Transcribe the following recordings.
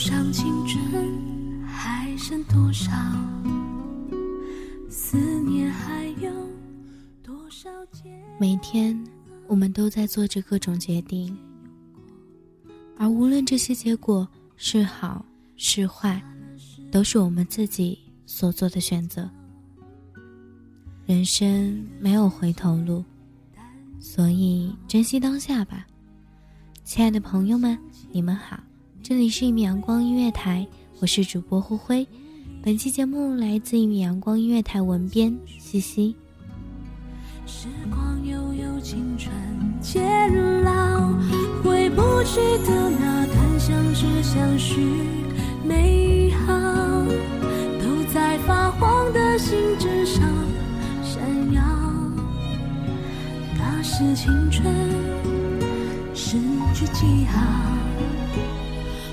上青春还剩多少？思念还有多少？每天，我们都在做着各种决定，而无论这些结果是好是坏，都是我们自己所做的选择。人生没有回头路，所以珍惜当下吧。亲爱的朋友们，你们好，这里是一米阳光音乐台，我是主播灰灰。本期节目来自一米阳光音乐台文编西西。时光悠悠，青春渐老，回不去的那段相知相许美好，都在发黄的信纸上闪耀。那是青春失去记号，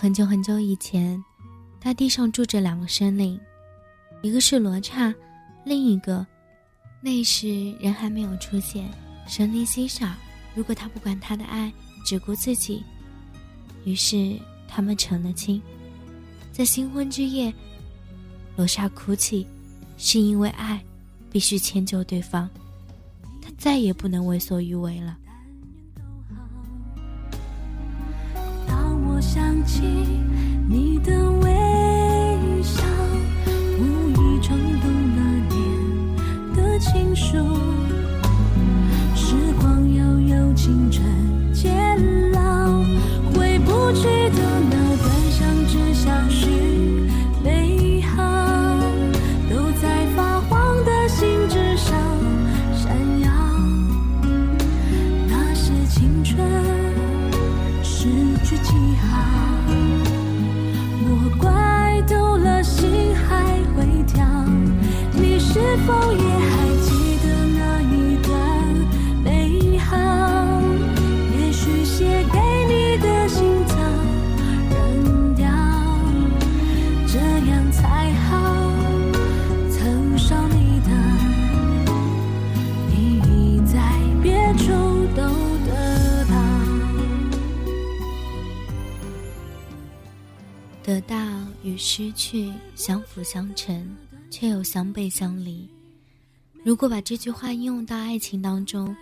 很久很久以前，大地上住着两个生灵，一个是罗刹，另一个，那时人还没有出现，神灵稀少。如果他不管他的爱，只顾自己，于是他们成了亲。在新婚之夜，罗刹哭泣，是因为爱，必须迁就对方，他再也不能为所欲为了。想起你的微笑，无意冲动那年的情书。时光悠悠，青春渐老，回不去的失去相辅相成，却又相背相离。如果把这句话应用到爱情当中，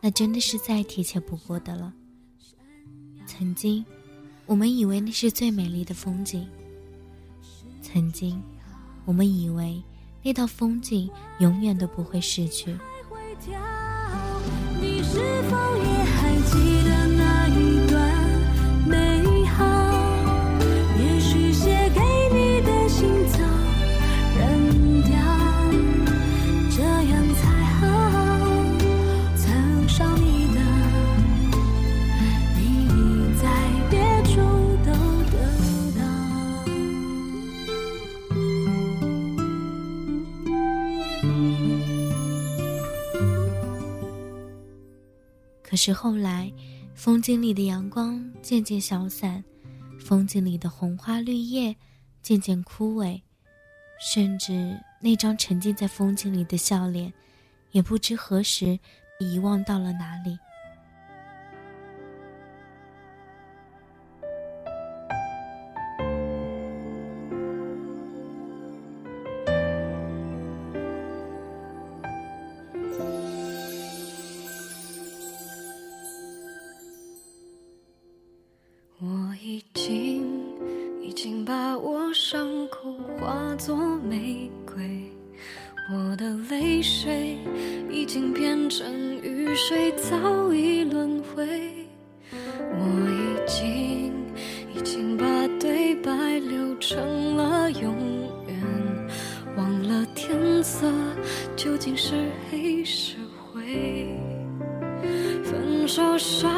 那真的是再贴切不过的了。曾经，我们以为那是最美丽的风景；曾经，我们以为那道风景永远都不会逝去。你是否可是后来，风景里的阳光渐渐消散，风景里的红花绿叶渐渐枯萎，甚至那张沉浸在风景里的笑脸，也不知何时遗忘到了哪里。朵玫瑰，我的泪水已经变成雨水，早已轮回。我已经已经把对白留成了永远，忘了天色究竟是黑是灰。分手伤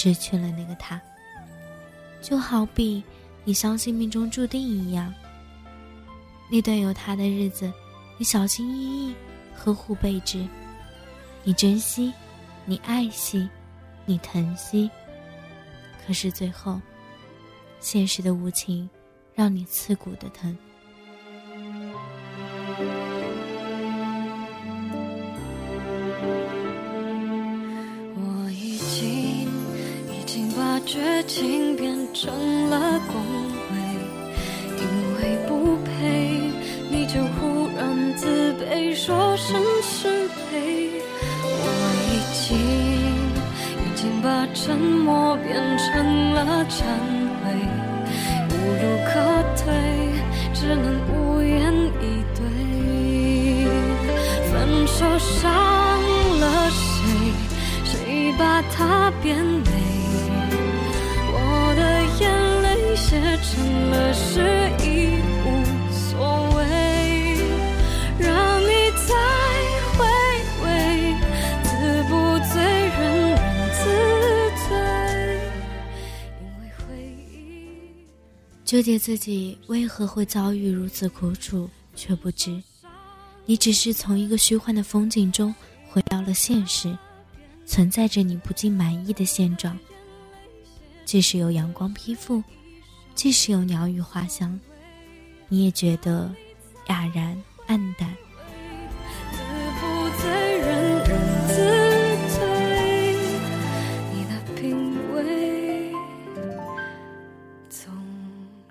失去了那个他，就好比你相信命中注定一样。那段有他的日子，你小心翼翼，呵护备至，你珍惜，你爱惜，你疼惜。可是最后，现实的无情，让你刺骨的疼。绝情变成了恭维，因为不配你就忽然自卑，说声是非。我已经已经把沉默变成了忏悔，无路可退，只能无言以对。分手伤了谁？谁把它变美？成了诗，已无所谓。让你再回味，自不醉，人人自醉。因为回忆。纠结自己为何会遭遇如此苦楚，却不知，你只是从一个虚幻的风景中回到了现实，存在着你不尽满意的现状。即使有阳光披覆，即使有鸟语花香，你也觉得哑然暗淡。你的品味总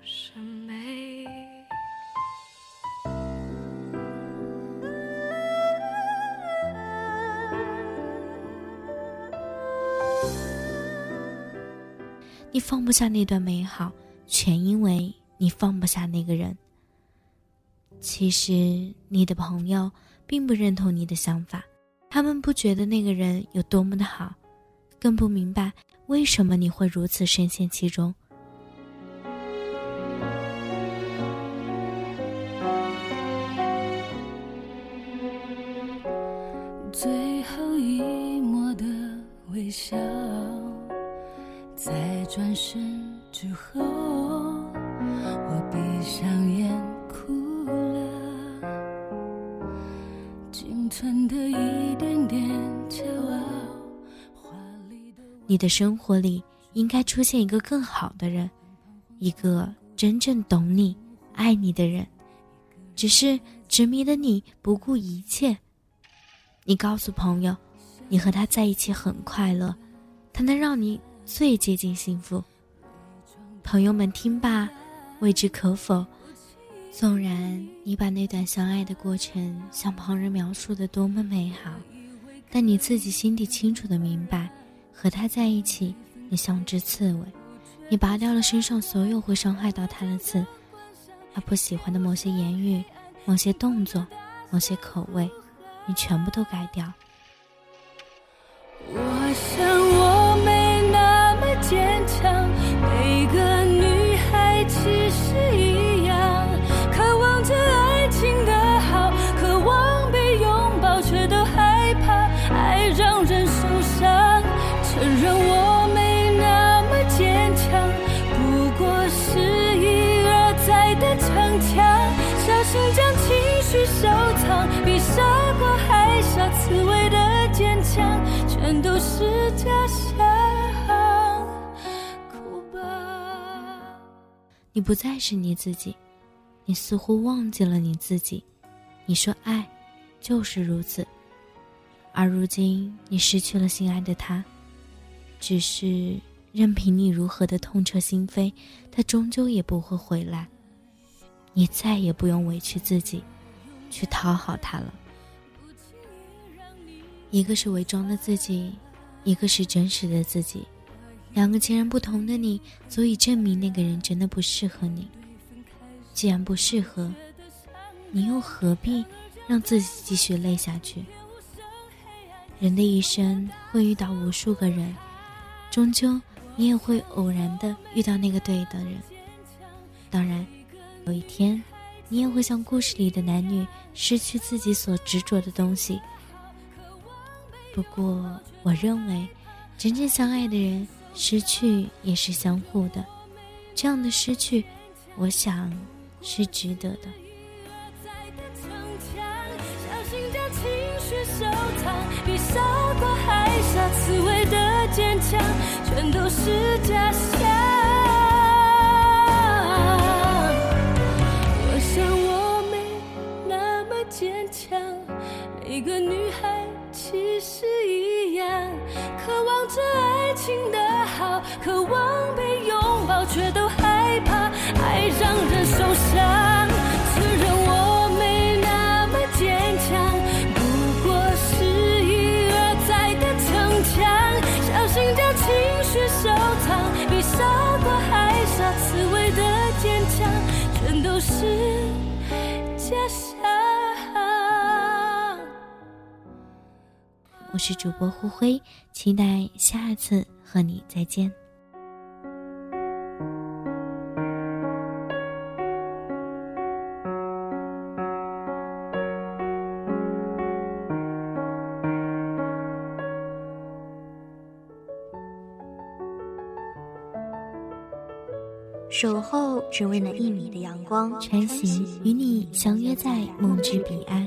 是美。你放不下那段美好，全因为你放不下那个人。其实，你的朋友并不认同你的想法，他们不觉得那个人有多么的好，更不明白为什么你会如此深陷其中。最后一抹的微笑，在转身你的生活里应该出现一个更好的人，一个真正懂你、爱你的人。只是执迷的你不顾一切。你告诉朋友，你和他在一起很快乐，他能让你最接近幸福。朋友们听罢，未知可否。纵然你把那段相爱的过程向旁人描述的多么美好，但你自己心底清楚的明白，和他在一起，你像只刺猬，你拔掉了身上所有会伤害到他的刺。他不喜欢的某些言语、某些动作、某些口味，你全部都改掉。我想心将情绪收藏，比傻瓜还傻，刺猬的坚强，全都是假象。哭吧。你不再是你自己，你似乎忘记了你自己。你说爱，就是如此。而如今你失去了心爱的他，只是任凭你如何的痛彻心扉，他终究也不会回来。你再也不用委屈自己，去讨好他了。一个是伪装的自己，一个是真实的自己，两个截然不同的你，足以证明那个人真的不适合你。既然不适合，你又何必让自己继续累下去？人的一生会遇到无数个人，终究你也会偶然的遇到那个对的人。当然，有一天，你也会像故事里的男女失去自己所执着的东西。不过，我认为，真正相爱的人，失去也是相互的。这样的失去，我想是值得的。傻瓜还傻，刺猬的坚强，全都是假象。每个女孩其实一样，渴望着爱情的好，渴望是主播胡辉，期待下次和你再见。守候只为那一米的阳光，穿行与你相约在梦之彼岸。